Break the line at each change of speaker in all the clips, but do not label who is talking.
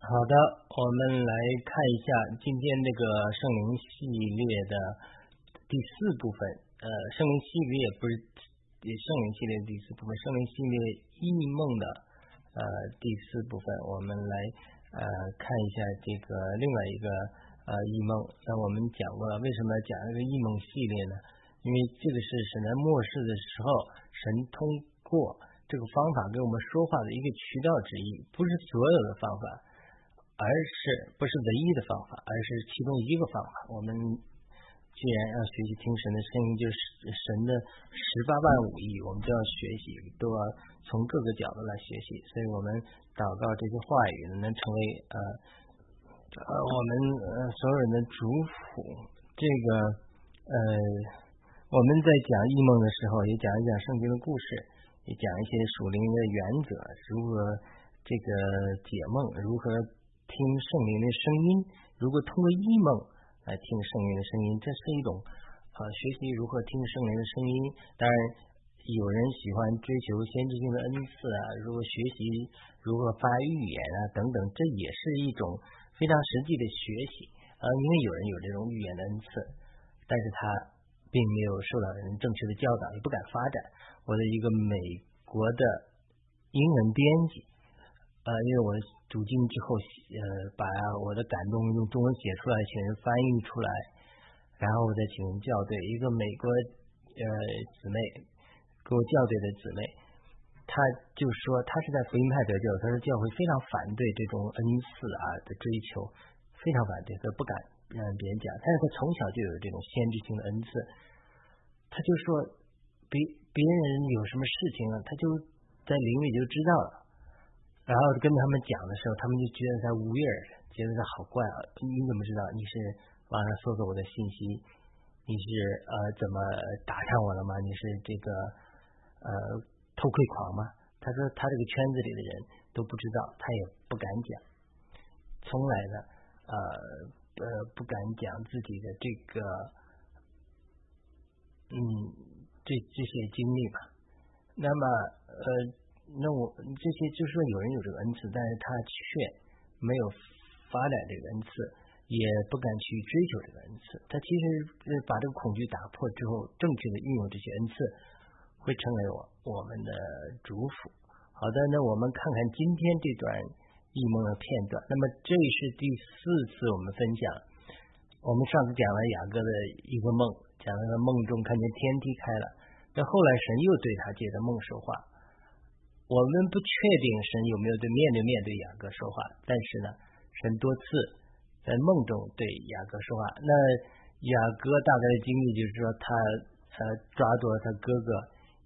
好的，我们来看一下今天这个圣灵系列的第四部分。呃，圣灵系列不是圣灵系列第四部分，圣灵系列异梦的呃第四部分，我们来呃看一下这个另外一个呃异梦。那我们讲过了，为什么讲这个异梦系列呢？因为这个是神在末世的时候，神通过这个方法跟我们说话的一个渠道之一，不是所有的方法。而是不是唯一的方法，而是其中一个方法。我们既然要学习听神的声音，就是神的十八万五亿，我们就要学习，都要从各个角度来学习。所以我们祷告这些话语能成为呃呃我们呃所有人的主辅。这个呃我们在讲异梦的时候，也讲一讲圣经的故事，也讲一些属灵的原则，如何这个解梦，如何。听圣灵的声音，如果通过异梦来听圣灵的声音，这是一种呃学习如何听圣灵的声音。当然，有人喜欢追求先知性的恩赐啊，如果学习如何发预言啊等等，这也是一种非常实际的学习啊。因为有人有这种预言的恩赐，但是他并没有受到人正确的教导，也不敢发展。我的一个美国的英文编辑。呃，因为我读经之后，呃，把我的感动用中文写出来，请人翻译出来，然后我再请人校对。一个美国呃姊妹给我校对的姊妹，她就说她是在福音派得救，她说教会非常反对这种恩赐啊的追求，非常反对，她不敢让别人讲。但是她从小就有这种先知性的恩赐，她就说别别人有什么事情啊，她就在灵里就知道了。然后跟他们讲的时候，他们就觉得他无味儿，觉得他好怪啊！你怎么知道？你是网上搜索我的信息？你是呃怎么打上我了吗？你是这个呃偷窥狂吗？他说他这个圈子里的人都不知道，他也不敢讲，从来呢呃呃不敢讲自己的这个嗯这这些经历吧。那么呃。那我这些就是说有人有这个恩赐，但是他却没有发展这个恩赐，也不敢去追求这个恩赐。他其实把这个恐惧打破之后，正确的运用这些恩赐，会成为我我们的主辅。好的，那我们看看今天这段异梦的片段。那么这是第四次我们分享。我们上次讲了雅各的一个梦，讲了他梦中看见天梯开了。那后来神又对他借着梦说话。我们不确定神有没有对面对面对雅各说话，但是呢，神多次在梦中对雅各说话。那雅各大概的经历就是说，他呃抓住了他哥哥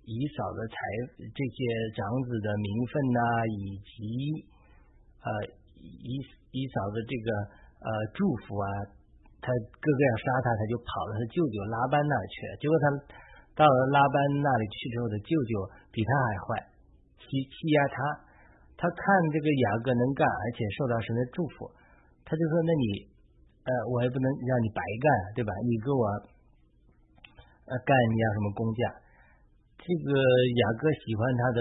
以嫂的财这些长子的名分呐，以及呃以以嫂的这个呃祝福啊，他哥哥要杀他，他就跑到他舅舅拉班那去了。结果他到了拉班那里去之后，他舅舅比他还坏。欺欺压他，他看这个雅各能干，而且受到神的祝福，他就说：“那你，呃，我也不能让你白干，对吧？你给我，呃，干你要什么工价？”这个雅各喜欢他的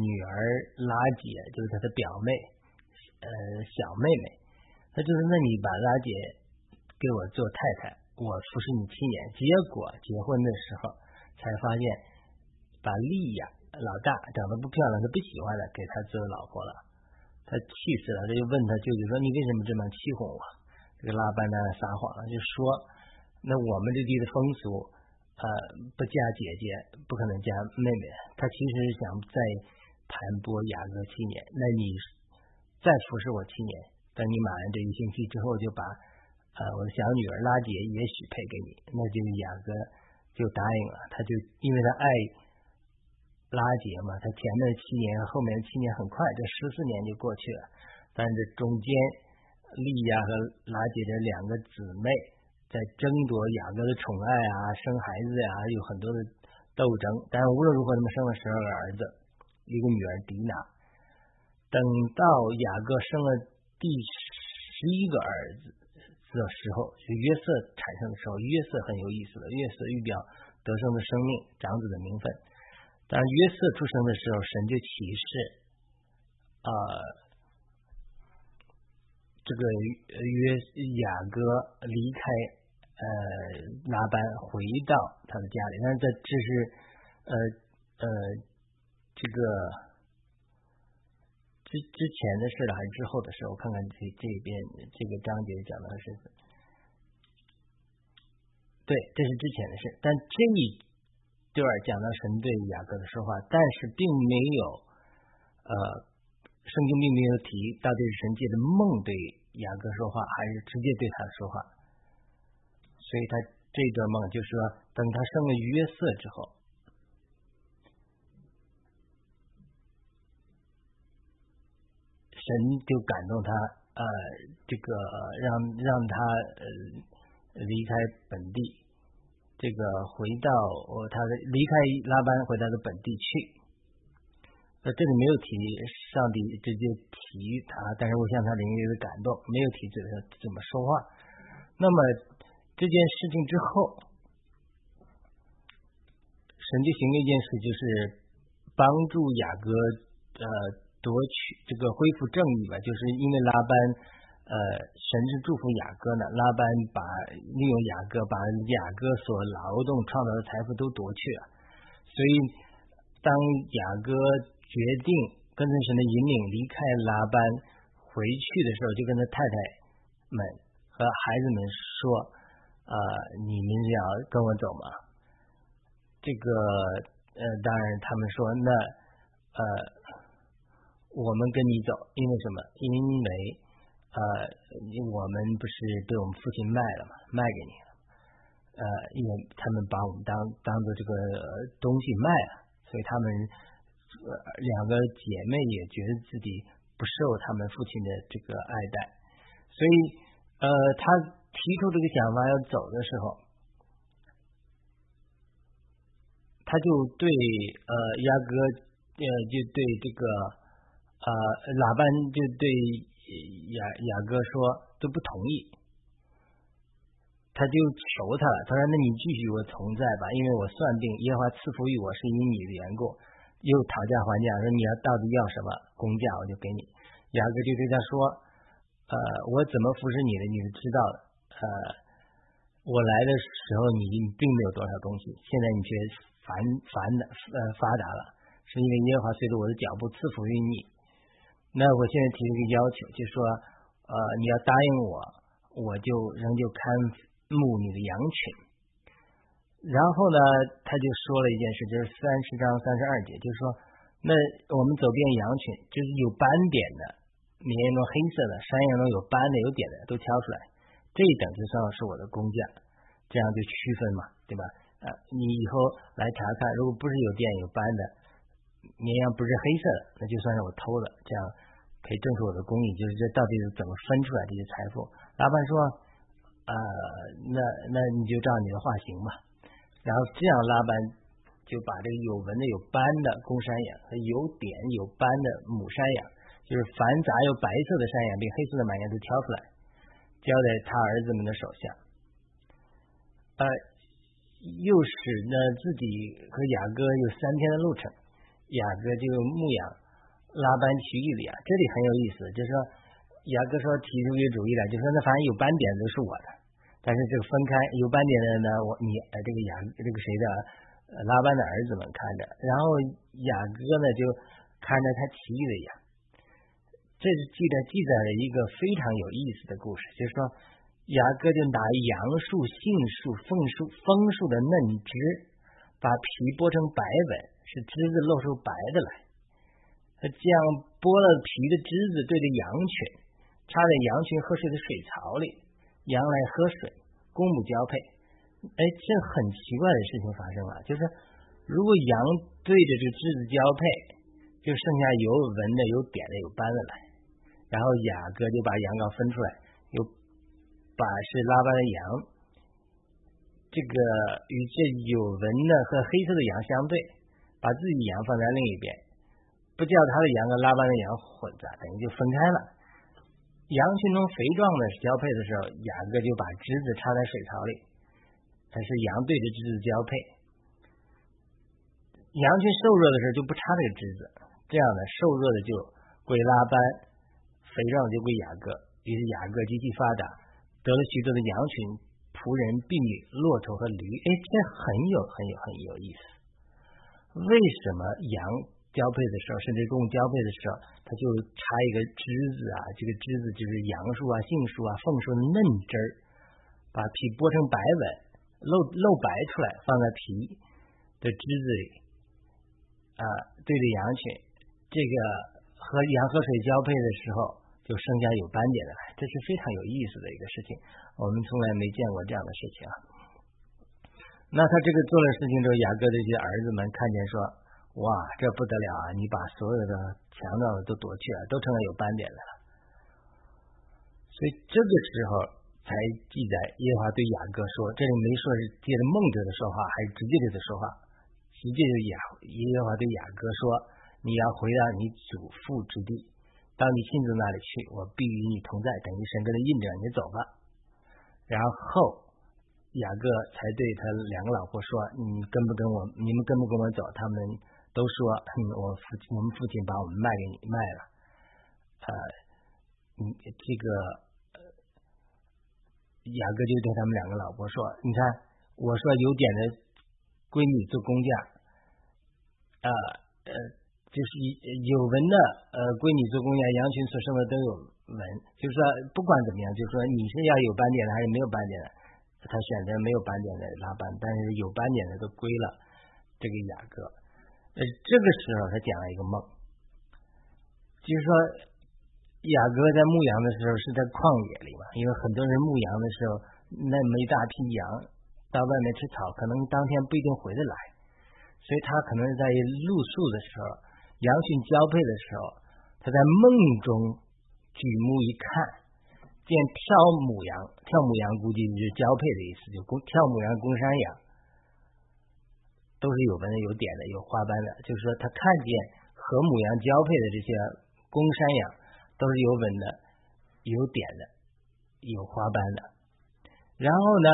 女儿拉姐，就是他的表妹，呃，小妹妹。他就说：“那你把拉姐给我做太太，我服侍你七年。”结果结婚的时候才发现，把利亚。老大长得不漂亮，他不喜欢了，给他做老婆了，他气死了，他就问他舅舅说：“你为什么这么欺哄我？”这个拉班呢撒谎了，就说：“那我们这地的风俗，呃，不嫁姐姐，不可能嫁妹妹。他其实是想再盘剥雅各七年，那你再服侍我七年，等你满完这一星期之后，就把呃我的小女儿拉姐也许配给你。”那就雅各就答应了，他就因为他爱。拉结嘛，他前面七年后面七年很快，这十四年就过去了。但是中间，利亚和拉结这两个姊妹在争夺雅各的宠爱啊，生孩子呀，有很多的斗争。但是无论如何，他们生了十二个儿子，一个女儿迪娜。等到雅各生了第十一个儿子的时候，就约瑟产生的时候，约瑟很有意思的，约瑟预表得胜的生命，长子的名分。当约瑟出生的时候，神就启示，呃，个约雅各离开呃拿班回到他的家里，但这这是呃呃这个之之前的事了还是之后的事？我看看这这边这个章节讲的是，对，这是之前的事，但这一段讲到神对雅各的说话，但是并没有呃。圣经并没有提到底是神借的梦对雅各说话，还是直接对他说话。所以他这段梦就是说，等他生了约瑟之后，神就感动他，呃，这个让让他呃离开本地，这个回到呃他的离开拉班，回到的本地去。那这里没有提上帝直接提他，但是我向他灵里的感动，没有提这个怎么说话。那么这件事情之后，神就行了一件事，就是帮助雅各呃夺取这个恢复正义吧。就是因为拉班呃神是祝福雅各呢，拉班把利用雅各把雅各所劳动创造的财富都夺去了，所以当雅各。决定跟着神的引领离开拉班，回去的时候就跟他太太们和孩子们说：“呃，你们要跟我走吗？”这个呃，当然他们说：“那呃，我们跟你走，因为什么？因为呃，我们不是被我们父亲卖了吗？卖给你了。呃，因为他们把我们当当做这个东西卖了，所以他们。”两个姐妹也觉得自己不受他们父亲的这个爱戴，所以呃，他提出这个想法要走的时候，他就对呃亚哥呃就对这个呃喇叭就对雅雅哥说都不同意，他就求他了，他说那你继续我同在吧，因为我算定耶和华赐福于我是因你的缘故。又讨价还价，说你要到底要什么工价，我就给你。雅各就对他说：“呃，我怎么服侍你的，你是知道的。呃，我来的时候你并没有多少东西，现在你却繁繁的呃发达了，是因为耶和华随着我的脚步赐福于你。那我现在提一个要求，就说，呃，你要答应我，我就仍旧看牧你的羊群。”然后呢，他就说了一件事，就是三十章三十二节，就是说，那我们走遍羊群，就是有斑点的，绵羊中黑色的，山羊中有斑的、有点的，都挑出来，这一等就算是我的工价，这样就区分嘛，对吧？啊，你以后来查看，如果不是有点有斑的，绵羊不是黑色的，那就算是我偷的，这样可以证实我的公义，就是这到底是怎么分出来这些财富？老板说，呃，那那你就照你的画行吧。然后这样拉班就把这个有纹的、有斑的公山羊和有点有斑的母山羊，就是繁杂有白色的山羊并黑色的马羊都挑出来，交在他儿子们的手下。呃，又使呢自己和雅各有三天的路程，雅各就牧羊拉班其余的羊。这里很有意思，就是说雅各说提出一个主意来，就说那反正有斑点都是我的。但是这个分开有斑点的呢，我你呃这个雅这个谁的拉班的儿子们看着，然后雅各呢就看着他其余的羊，这是记得记载了一个非常有意思的故事，就是说雅各就拿杨树、杏树、枫树、枫树的嫩枝，把皮剥成白纹，是枝子露出白的来，他这样剥了皮的枝子对着羊群，插在羊群喝水的水槽里。羊来喝水，公母交配，哎，这很奇怪的事情发生了，就是如果羊对着这个枝子交配，就剩下有纹的、有点的、有斑的来，然后雅各就把羊羔分出来，又把是拉班的羊，这个与这有纹的和黑色的羊相对，把自己羊放在另一边，不叫他的羊和拉班的羊混杂，等于就分开了。羊群中肥壮的交配的时候，雅各就把枝子插在水槽里，它是羊对着枝子交配。羊群瘦弱的时候就不插这个枝子，这样的瘦弱的就归拉班，肥壮就归雅各。于是雅各极其发达，得了许多的羊群、仆人、婢女、骆驼和驴。哎，这很有很有很有意思。为什么羊交配的时候，甚至动物交配的时候，它就插一个枝子啊？这个枝子就是杨树啊、杏树啊、枫树的嫩枝儿，把皮剥成白纹，露露白出来，放在皮的枝子里啊，对着羊群，这个和羊和水交配的时候，就生下有斑点的，这是非常有意思的一个事情。我们从来没见过这样的事情啊。那他这个做了事情之后，雅各这些儿子们看见说：“哇，这不得了啊！你把所有的强盗都夺去了，都成了有斑点的了。”所以这个时候才记载耶和华对雅各说：“这里没说是借着梦者的说话，还是直接对他说话？直接就雅耶和华对雅各说：你要回到你祖父之地，到你亲自那里去，我必与你同在，等于神跟他印证，你走吧。然后。”雅各才对他两个老婆说：“你跟不跟我？你们跟不跟我走？”他们都说：“我父我们父亲把我们卖给你卖了。”呃，你这个雅各就对他们两个老婆说：“你看，我说有点的闺女做工匠，呃呃，就是有纹的呃闺女做工匠，羊群所生的都有纹，就是说不管怎么样，就是说你是要有斑点的还是没有斑点的。”他选择没有斑点的拉班，但是有斑点的都归了这个雅各。呃，这个时候他讲了一个梦，就是说雅各在牧羊的时候是在旷野里嘛，因为很多人牧羊的时候，那么一大批羊到外面吃草，可能当天不一定回得来，所以他可能在露宿的时候，羊群交配的时候，他在梦中举目一看。见跳母羊，跳母羊估计就是交配的意思，就公跳母羊公山羊，都是有纹的、有点的、有花斑的。就是说，他看见和母羊交配的这些公山羊，都是有纹的、有点的、有花斑的。然后呢，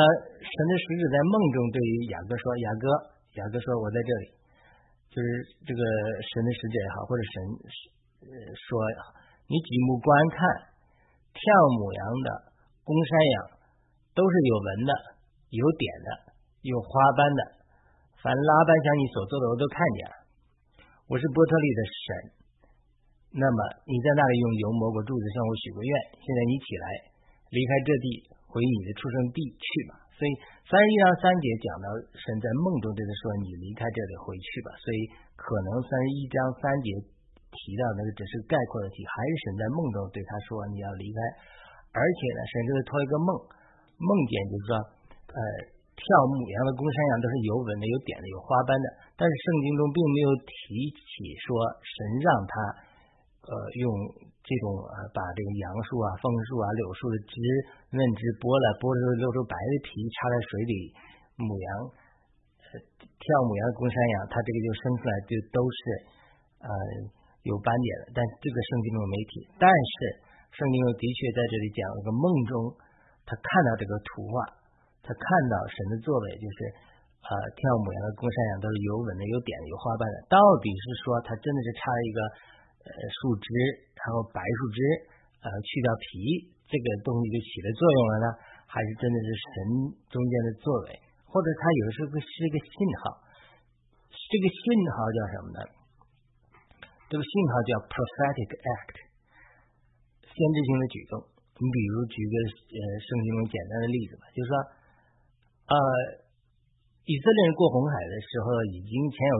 神的使者在梦中对于雅各说：“雅各，雅各说，我在这里。”就是这个神的使者也好，或者神说：“你举目观看。”跳母羊的公山羊都是有纹的、有点的、有花斑的。凡拉班像你所做的，我都看见了。我是波特利的神。那么你在那里用油抹过柱子，向我许过愿。现在你起来，离开这地，回你的出生地去吧。所以三十一章三节讲到神在梦中对他说：“你离开这里，回去吧。”所以可能三十一章三节。提到那个只是概括的题，还是神在梦中对他说你要离开，而且呢，神就是托一个梦，梦见就是说，呃，跳母羊的公山羊都是有纹的、有点的、有花斑的，但是圣经中并没有提起说神让他呃用这种呃把这个杨树啊、枫树啊、柳树的枝嫩枝剥了，剥了露出白的皮，插在水里，母羊跳母羊的公山羊，它这个就生出来就都是呃。有斑点的，但这个圣经中没提。但是圣经中的确在这里讲了个梦中，他看到这个图画，他看到神的作为，就是呃跳母羊的公山羊都是有纹的、有点的、有花瓣的。到底是说他真的是插了一个呃树枝，然后白树枝呃去掉皮，这个东西就起了作用了呢？还是真的是神中间的作为？或者他有时候是一个信号？这个信号叫什么呢？这个信号叫 prophetic act，先知性的举动。你比如举个呃圣经中简单的例子吧，就是说，呃，以色列人过红海的时候，已经前有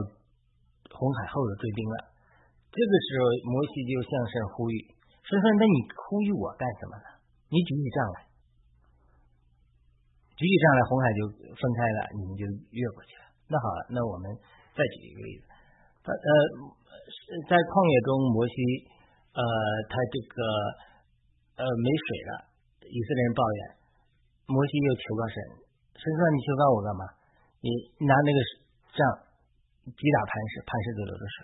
红海后有追兵了。这个时候，摩西就向神呼吁，说说那你呼吁我干什么呢？你举起杖来，举起杖来，红海就分开了，你们就越过去了。那好，那我们再举一个例子，他呃。在旷野中，摩西呃，他这个呃没水了，以色列人抱怨，摩西又求告神，神说你求告我干嘛？你拿那个杖击打磐石，磐石就流着水。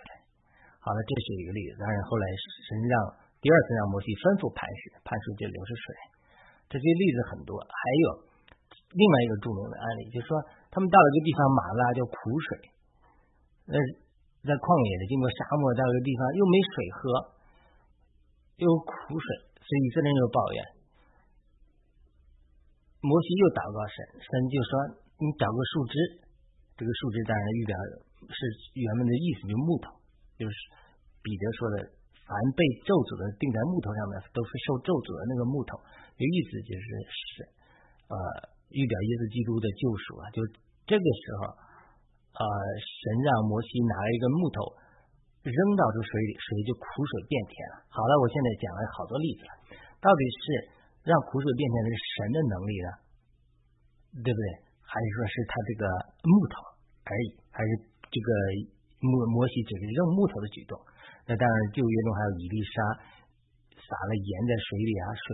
好了，这是一个例子。当然后来神让第二次让摩西吩咐磐石，磐石就流着水。这些例子很多，还有另外一个著名的案例，就是说他们到了一个地方，马拉叫苦水，那。在旷野的，经过沙漠到一个地方，又没水喝，又苦水，所以以色列人就抱怨。摩西又祷告神，神就说：“你找个树枝，这个树枝当然预表是原文的意思，就是木头，就是彼得说的，凡被咒诅的钉在木头上面，都是受咒诅的那个木头。这意思就是是呃，预表耶稣基督的救赎啊。就这个时候，呃，神让摩西拿了一个木头扔到这水里，水就苦水变甜了。好了，我现在讲了好多例子了，到底是？让苦水变成是神的能力呢，对不对？还是说是他这个木头而已？还是这个摩摩西只是扔木头的举动？那当然，旧约中还有以利沙撒了盐在水里啊，水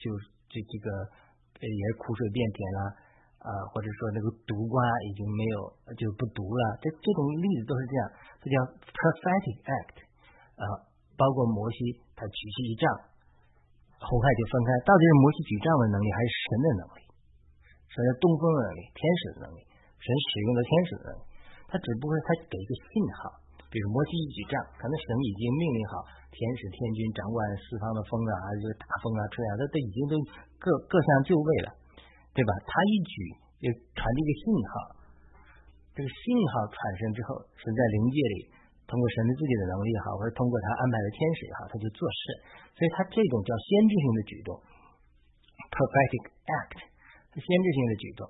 就这这个也是苦水变甜了啊，或者说那个毒瓜已经没有就不毒了。这这种例子都是这样，这叫 prophetic act 啊。包括摩西他举起一杖。红海就分开，到底是摩西举杖的能力，还是神的能力？神的东风的能力，天使的能力，神使用的天使的能力。他只不过他给一个信号，比如摩西一举杖，可能神已经命令好天使天军掌管四方的风啊，还是大风啊吹啊，他都已经都各各项就位了，对吧？他一举就传递一个信号，这个信号产生之后，神在灵界里。通过神的自己的能力也好，或者通过他安排的天使也好，他就做事。所以他这种叫先知性的举动 （prophetic act），是先知性的举动。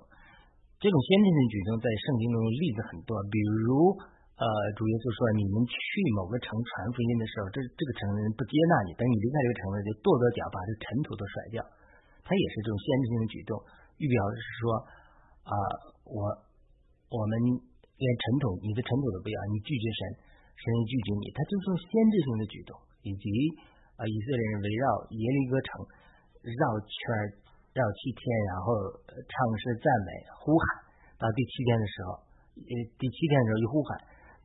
这种先知性举动在圣经中例子很多，比如呃，主耶稣说：“你们去某个城传福音的时候，这这个城的人不接纳你，等你离开这个城了，就跺跺脚，把这尘土都甩掉。”他也是这种先知性的举动，预表的是说啊，我我们连尘土，你的尘土都不要，你拒绝神。神拒绝你，他就是先知性的举动，以及啊，以色列人围绕耶利哥城绕圈绕七天，然后唱诗赞美呼喊，到第七天的时候，呃，第七天的时候一呼喊，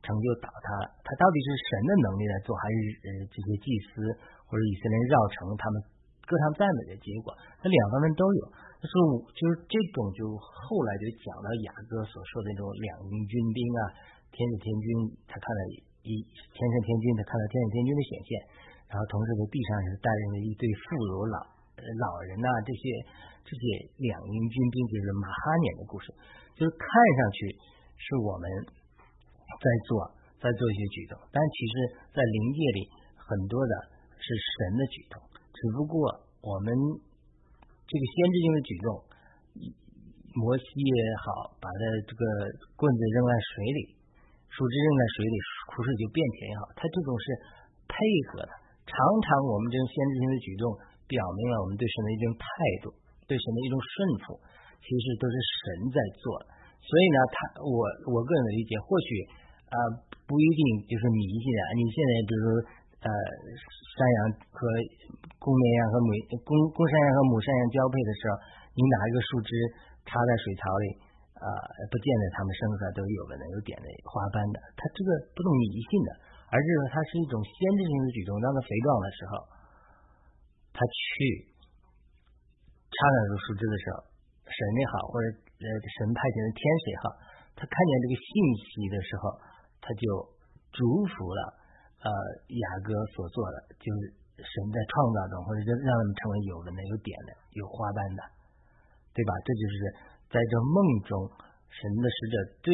城就倒塌了。他到底是神的能力来做，还是呃这些祭司或者以色列人绕城他们歌唱赞美的结果？那两方面都有。就是就是这种，就后来就讲到雅各所说的那种两营军兵啊，天子天军，他看到。一天上天君，他看到天上天君的显现，然后同时在地上是带领了一对妇孺老老人呐，这些这些两营军兵，就是马哈年的故事，就是看上去是我们在做在做一些举动，但其实在灵界里很多的是神的举动，只不过我们这个先知性的举动，摩西也好，把他这个棍子扔在水里。树枝扔在水里，苦水就变甜也好，它这种是配合的。常常我们这种先知性的举动，表明了我们对神的一种态度，对神的一种顺服，其实都是神在做。所以呢，他我我个人的理解，或许啊不一定就是迷信啊。你现在比如呃山羊和公绵羊和母公公山羊和母山羊交配的时候，你拿一个树枝插在水槽里。啊，不见得他们身上都有的有点的花斑的，他这个不懂迷信的，而是说它是一种先知性的举动。当他肥壮的时候，他去插上树枝的时候，神也好，或者呃神派遣的天使也好，他看见这个信息的时候，他就祝福了呃雅各所做的，就是神在创造中，或者就让他们成为有的呢有点的有花斑的，对吧？这就是。在这梦中，神的使者对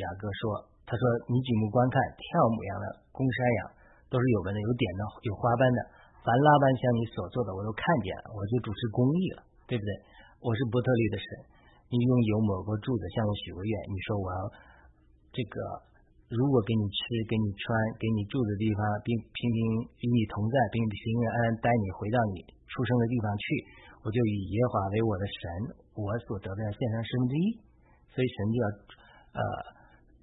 雅各说：“他说，你举目观看，跳母羊的公山羊都是有纹的、有点的、有花斑的。凡拉班像你所做的，我都看见了，我就主持公义了，对不对？我是伯特利的神，你用油抹过柱子，向我许过愿。你说我要这个，如果给你吃、给你穿、给你住的地方，并平平与你同在，并平平安安带你回到你出生的地方去。”我就以耶华为我的神，我所得的献上十分之一，所以神就要呃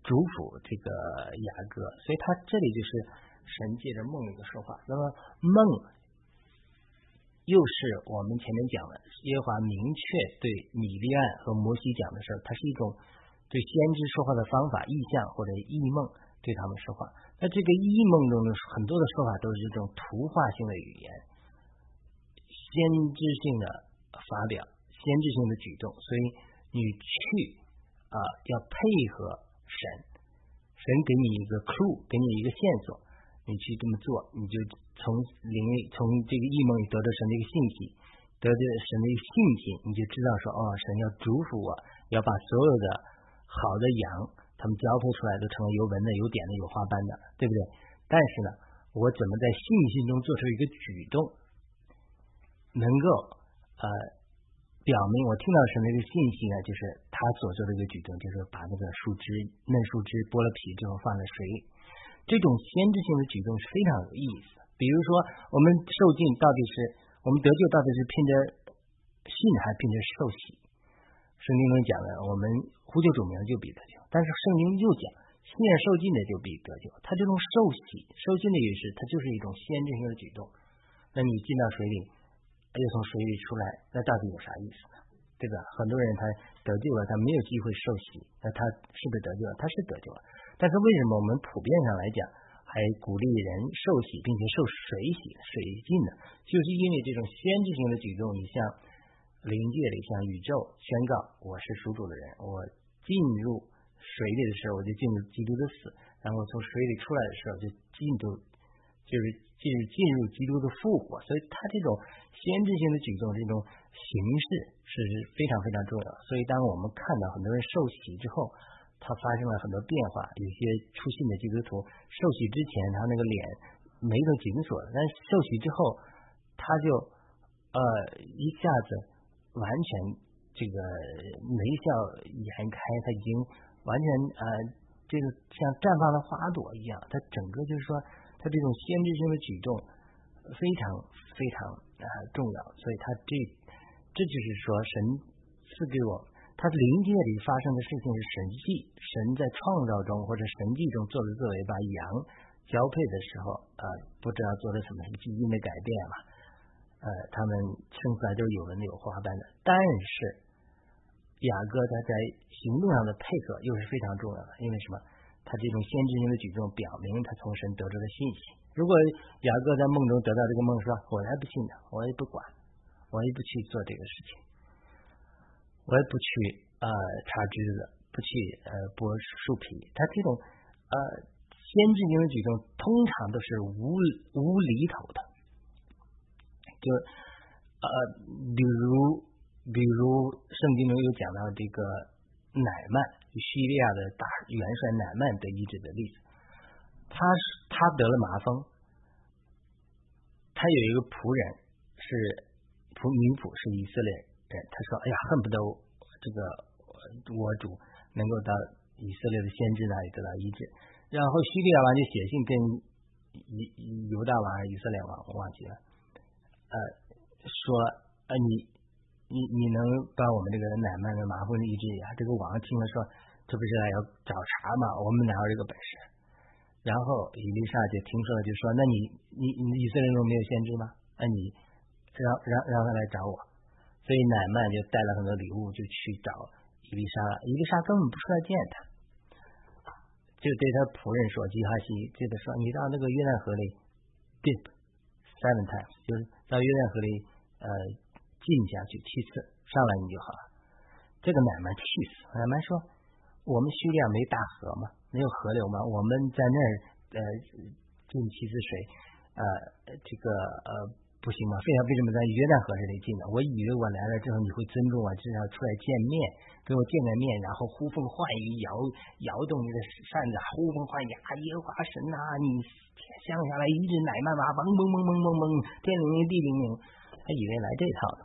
祝福这个雅各，所以他这里就是神借着梦一个说话。那么梦又是我们前面讲的耶和华明确对米利安和摩西讲的时候，它是一种对先知说话的方法、意象或者异梦对他们说话。那这个异梦中的很多的说法都是这种图画性的语言。先知性的发表，先知性的举动，所以你去啊，要配合神，神给你一个 clue，给你一个线索，你去这么做，你就从灵从这个异梦里得到神的一个信息，得到神的一个信心，你就知道说，哦，神要祝福我，要把所有的好的羊，他们交配出来都成为有纹的、有点的、有花斑的，对不对？但是呢，我怎么在信心中做出一个举动，能够呃表明我听到神的一个信息呢？就是他所做的一个举动，就是把那个树枝嫩树枝剥了皮之后放在水里，这种先知性的举动是非常有意思。比如说，我们受尽到底是。我们得救到底是凭着信还是凭着受洗？圣经中讲了，我们呼救主名就必得救。但是圣经又讲，信受尽的就必得救。他这种受洗、受尽的意思，它就是一种先知性的举动。那你进到水里，又从水里出来，那到底有啥意思呢？对吧？很多人他得救了，他没有机会受洗，那他是不是得救了？他是得救了。但是为什么我们普遍上来讲？还鼓励人受洗，并且受水洗、水浸的，就是因为这种先知性的举动。你像灵界里，向宇宙宣告我是属主的人，我进入水里的时候，我就进入基督的死；然后从水里出来的时候，就进入，就是进进入基督的复活。所以，他这种先知性的举动，这种形式是非常非常重要。所以，当我们看到很多人受洗之后，他发生了很多变化，有些出信的基督徒受洗之前，他那个脸眉头紧锁，但是受洗之后，他就呃一下子完全这个眉笑眼开，他已经完全呃这个像绽放的花朵一样，他整个就是说他这种先知性的举动非常非常啊重要，所以他这这就是说神赐给我。他灵界里发生的事情是神迹，神在创造中或者神迹中做的作为，把羊交配的时候，呃，不知道做了什么基因的改变嘛，呃，他们生出来都有纹的、有花斑的。但是雅各他在行动上的配合又是非常重要的，因为什么？他这种先知性的举动表明他从神得知的信息。如果雅各在梦中得到这个梦，说我还不信呢，我也不管，我也不去做这个事情。我也不去呃插枝子，不去呃剥树皮。他这种呃先知性的举动，通常都是无无厘头的。就呃比如比如圣经中有讲到这个乃曼叙利亚的大元帅乃曼得医治的例子。他是他得了麻风，他有一个仆人是仆女仆是以色列人。他说：“哎呀，恨不得这个我主能够到以色列的先知那里得到医治。”然后叙利亚王就写信跟犹犹大王、以色列王，我忘记了，呃，说：“呃，你你你能把我们这个乃曼的麻风医治一下？”这个王听了说：“这不是要找茬嘛？我们哪有这个本事？”然后伊丽莎就听说了，就说：“那你你你以色列中没有先知吗？那你让让让他来找我。”所以乃曼就带了很多礼物，就去找伊丽莎了。伊丽莎根本不出来见他，就对他仆人说：“吉哈西，对他说，你到那个约旦河里 dip seven times，就是到约旦河里呃进下去七次，上来你就好了。”这个乃曼气死，乃曼说：“我们叙利亚没大河吗？没有河流吗？我们在那儿呃进七次水，呃这个呃。”不行吗？非要为什么在约旦河这里进呢？我以为我来了之后你会尊重我，至少出来见面，跟我见个面，然后呼风唤雨，摇摇动你的扇子，呼风唤雨，耶和华神呐，你降下来一只奶妈妈，嗡嗡嗡嗡嗡嗡，天灵灵地灵灵，他以为来这套的，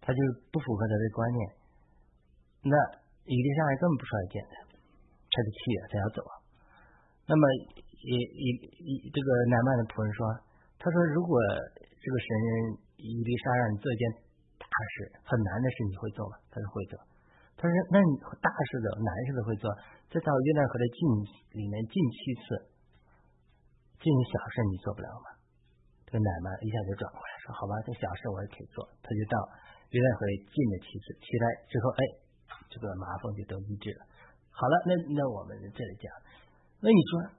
他就不符合他的观念。那伊丽莎白根本不出来见他，他就气了，他要走。那么，伊伊伊这个奶曼的仆人说。他说：“如果这个神人伊丽莎让你做一件大事、很难的事，你会做吗？”他说：“会做。”他说：“那你大事的、难事的会做？再到约旦河的进里面进七次，这种小事你做不了吗？”这个奶妈一下就转过来说：“好吧，这小事我也可以做。”他就到约旦河进了七次，起来之后，哎，这个麻风就都医治了。好了，那那我们这里讲，那你说？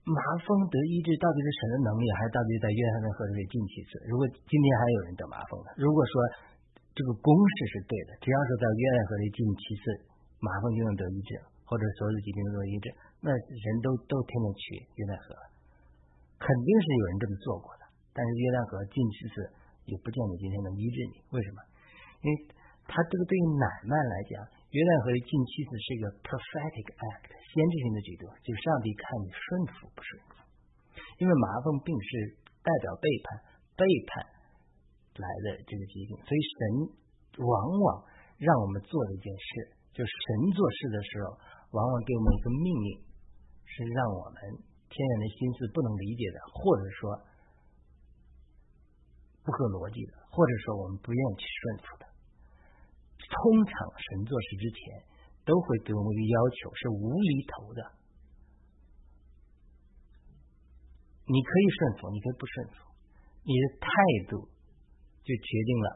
麻风得医治到底是神的能力，还是到底在约翰的河里进七次？如果今天还有人得麻风的，如果说这个公式是对的，只要是在约翰河里进七次，麻风就能得医治，或者所有的疾病都能医治，那人都都天天去约旦河，肯定是有人这么做过的。但是约旦河进七次也不见得今天能医治你。为什么？因为他这个对于乃曼来讲，约旦河进妻子是一个 prophetic act，先知性的举动，就是上帝看你顺服不顺服。因为麻风病是代表背叛，背叛来的这个疾病，所以神往往让我们做的一件事，就是神做事的时候，往往给我们一个命令，是让我们天然的心思不能理解的，或者说不合逻辑的，或者说我们不愿意去顺服的。通常神做事之前，都会给我们一个要求，是无厘头的。你可以顺服，你可以不顺服，你的态度就决定了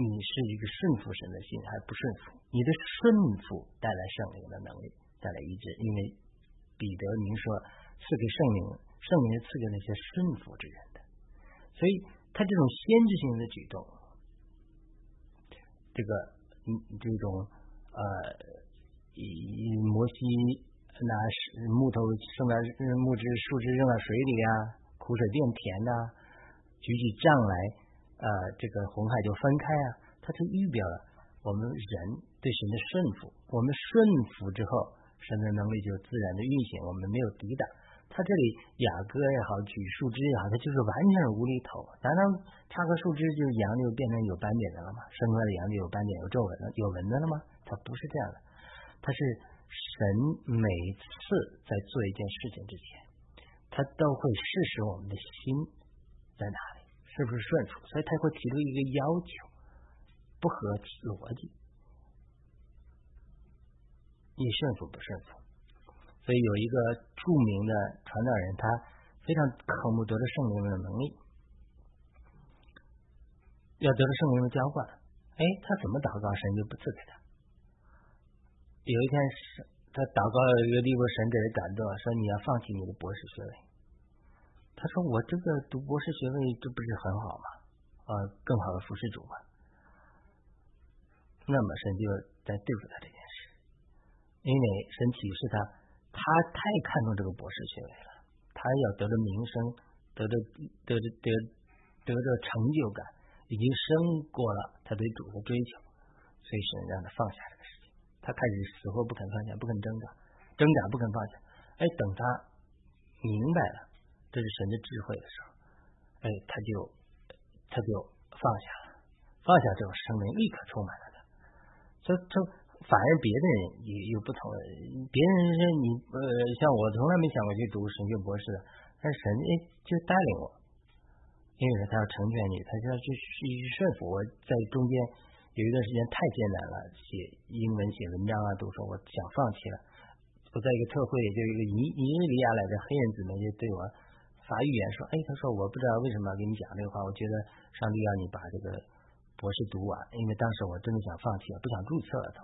你是一个顺服神的心，还是不顺服。你的顺服带来圣灵的能力，带来医治。因为彼得明说赐给圣灵，圣灵赐给那些顺服之人，所以他这种先知性的举动。这个嗯，这种呃，以摩西拿木头扔到木枝树枝扔到水里啊，苦水变甜呐，举起杖来，呃，这个红海就分开啊，它就预表了我们人对神的顺服。我们顺服之后，神的能力就自然的运行，我们没有抵挡。他这里雅歌也好，举树枝也好，他就是完全是无厘头。难道插个树枝就是羊就变成有斑点的了吗？生出来的羊就有斑点、有皱纹了、有纹的了吗？他不是这样的。他是神每次在做一件事情之前，他都会试试我们的心在哪里，是不是顺服，所以他会提出一个要求，不合逻辑，你顺服不顺服？所以有一个著名的传道人，他非常渴慕得着圣灵的能力，要得到圣灵的浇灌。哎，他怎么祷告，神就不赐给他。有一天，他祷告一个地步，神给他感动，说你要放弃你的博士学位。他说：“我这个读博士学位，这不是很好吗？呃，更好的服侍主吗？”那么神就在对付他这件事，因为神启示他。他太看重这个博士学位了，他要得到名声，得到得得得得到成就感，已经胜过了他对主的追求，所以神让他放下这个事情。他开始死活不肯放下，不肯挣扎，挣扎不肯放下。哎，等他明白了这是神的智慧的时候，哎，他就他就放下了，放下之后，生命立刻充满了他。这这。反而别的人也有不同，别人是你呃，像我从来没想过去读神学博士，但是神哎就带领我，因为他要成全你，他就要去去顺服。我在中间有一段时间太艰难了，写英文写文章啊，都说我想放弃了。我在一个特会，就一个尼尼日利亚来的黑人姊妹就对我发预言说，哎，他说我不知道为什么给你讲这个话，我觉得上帝要你把这个博士读完，因为当时我真的想放弃了，不想注册了都。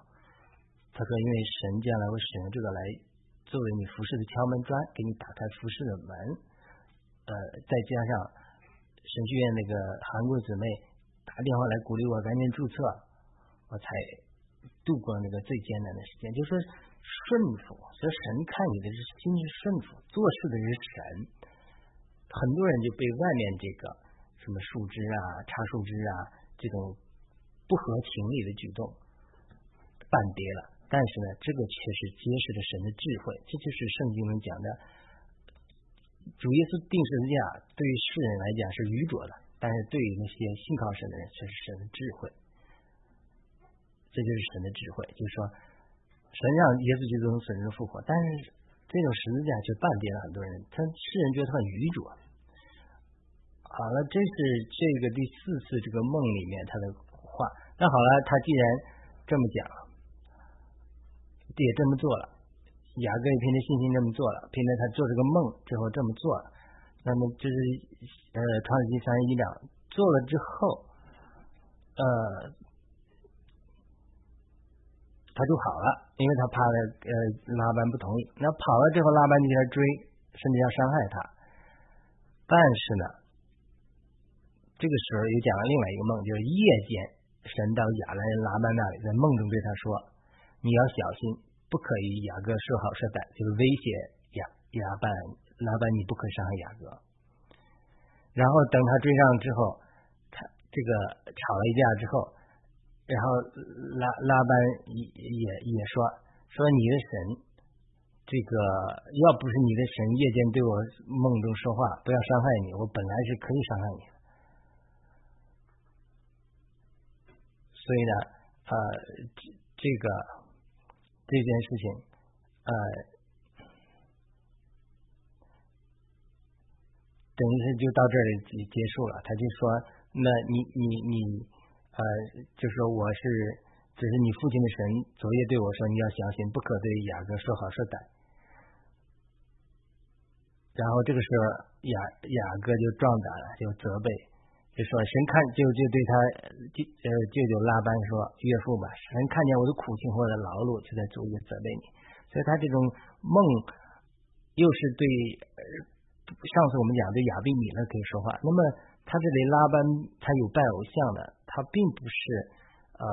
他说：“因为神将来会使用这个来作为你服饰的敲门砖，给你打开服饰的门。呃，再加上神学院那个韩国姊妹打电话来鼓励我赶紧注册，我才度过那个最艰难的时间。就是顺服，所以神看你的是心是顺服，做事的是神。很多人就被外面这个什么树枝啊、插树枝啊这种不合情理的举动绊跌了。”但是呢，这个却是揭示了神的智慧，这就是圣经中讲的，主耶稣定十字架对于世人来讲是愚拙的，但是对于那些信靠神的人却是神的智慧。这就是神的智慧，就是说，神让耶稣基督从死人中复活，但是这种十字架却绊跌了很多人，他世人觉得他很愚拙。好了，这是这个第四次这个梦里面他的话。那好了，他既然这么讲。也这么做了，雅各也凭着信心这么做了，凭着他做这个梦之后这么做了，那么就是呃创世纪三十一章做了之后，呃，他就跑了，因为他怕了呃拉班不同意，那跑了之后拉班就在追，甚至要伤害他，但是呢，这个时候又讲了另外一个梦，就是夜间神到亚兰拉班那里，在梦中对他说：“你要小心。”不可以雅各说好说歹，就是威胁雅雅班拉班，你不可伤害雅各。然后等他追上之后，他这个吵了一架之后，然后拉拉班也也也说说你的神，这个要不是你的神夜间对我梦中说话，不要伤害你，我本来是可以伤害你的。所以呢，呃，这这个这件事情，呃。等于是就到这里结结束了，他就说：“那你你你，呃，就说我是，只是你父亲的神，昨夜对我说，你要小心，不可对雅各说好说歹。”然后这个时候雅雅各就壮胆了，就责备，就说：“神看就就对他舅呃舅舅拉班说，岳父吧，神看见我的苦情或者劳碌，就在逐一责备你。所以他这种梦又是对。”上次我们讲对亚比米勒可以说话，那么他这里拉班他有拜偶像的，他并不是呃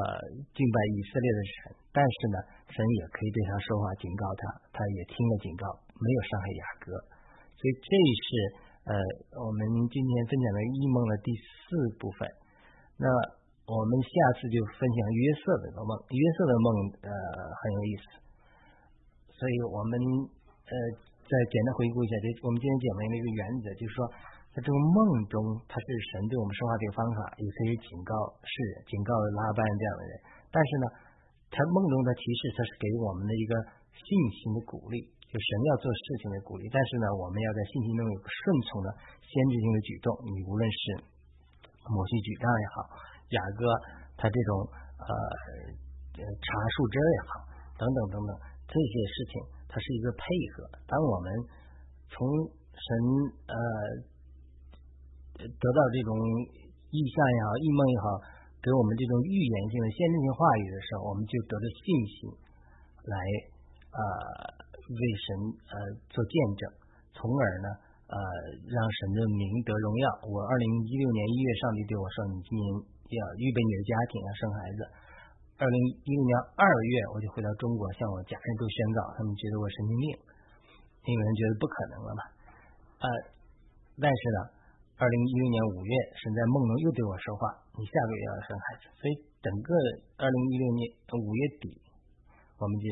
敬拜以色列的神，但是呢，神也可以对他说话，警告他，他也听了警告，没有伤害雅各，所以这是呃我们今天分享的异梦的第四部分。那我们下次就分享约瑟的梦，约瑟的梦呃很有意思，所以我们呃。再简单回顾一下，这我们今天讲的那个原则，就是说，在这个梦中，他是神对我们说话这个方法，也可以警告世人，警告拉班这样的人。但是呢，他梦中的提示，他是给我们的一个信心的鼓励，就神要做事情的鼓励。但是呢，我们要在信心中有个顺从的先知性的举动。你无论是摩西举杖也好，雅各他这种呃茶树枝也好，等等等等这些事情。它是一个配合。当我们从神呃得到这种意象也好、异梦也好，给我们这种预言性的先知性话语的时候，我们就得着信心来呃为神呃做见证，从而呢呃让神的名得荣耀。我二零一六年一月，上帝对我说：“你今年要预备你的家庭，要生孩子。”二零一六年二月，我就回到中国，向我家人都宣告，他们觉得我神经病，因为人觉得不可能了嘛。呃，但是呢，二零一六年五月，神在梦中又对我说话，你下个月要生孩子，所以整个二零一六年五月底，我们就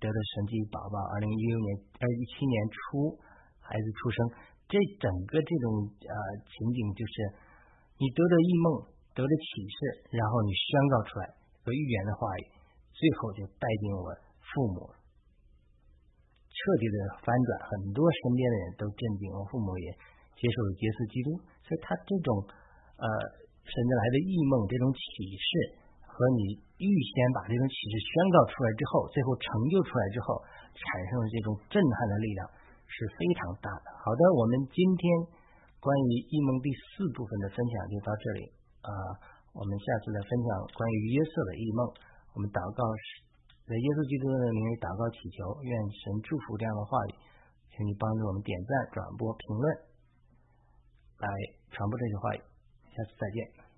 得的神迹宝宝。二零一六年二一七年初，孩子出生，这整个这种呃情景就是，你得的异梦，得的启示，然后你宣告出来。和预言的话语，最后就带进我父母，彻底的翻转，很多身边的人都震惊，我父母也接受了耶稣基督。所以，他这种呃，甚至来的异梦，这种启示，和你预先把这种启示宣告出来之后，最后成就出来之后，产生的这种震撼的力量是非常大的。好的，我们今天关于异梦第四部分的分享就到这里啊。我们下次再分享关于约瑟的异梦。我们祷告，在耶稣基督的名里祷告祈求，愿神祝福这样的话语，请你帮助我们点赞、转播、评论，来传播这些话语。下次再见。